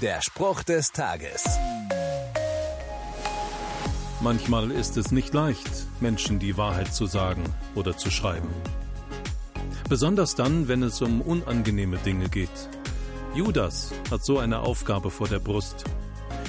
Der Spruch des Tages. Manchmal ist es nicht leicht, Menschen die Wahrheit zu sagen oder zu schreiben. Besonders dann, wenn es um unangenehme Dinge geht. Judas hat so eine Aufgabe vor der Brust.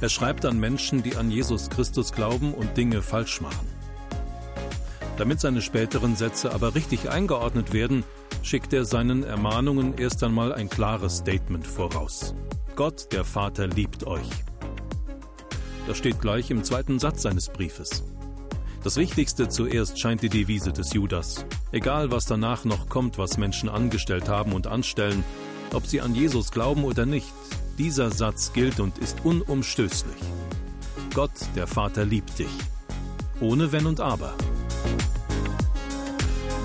Er schreibt an Menschen, die an Jesus Christus glauben und Dinge falsch machen. Damit seine späteren Sätze aber richtig eingeordnet werden, schickt er seinen Ermahnungen erst einmal ein klares Statement voraus. Gott, der Vater, liebt euch. Das steht gleich im zweiten Satz seines Briefes. Das Wichtigste zuerst scheint die Devise des Judas. Egal, was danach noch kommt, was Menschen angestellt haben und anstellen, ob sie an Jesus glauben oder nicht, dieser Satz gilt und ist unumstößlich. Gott, der Vater, liebt dich. Ohne Wenn und Aber.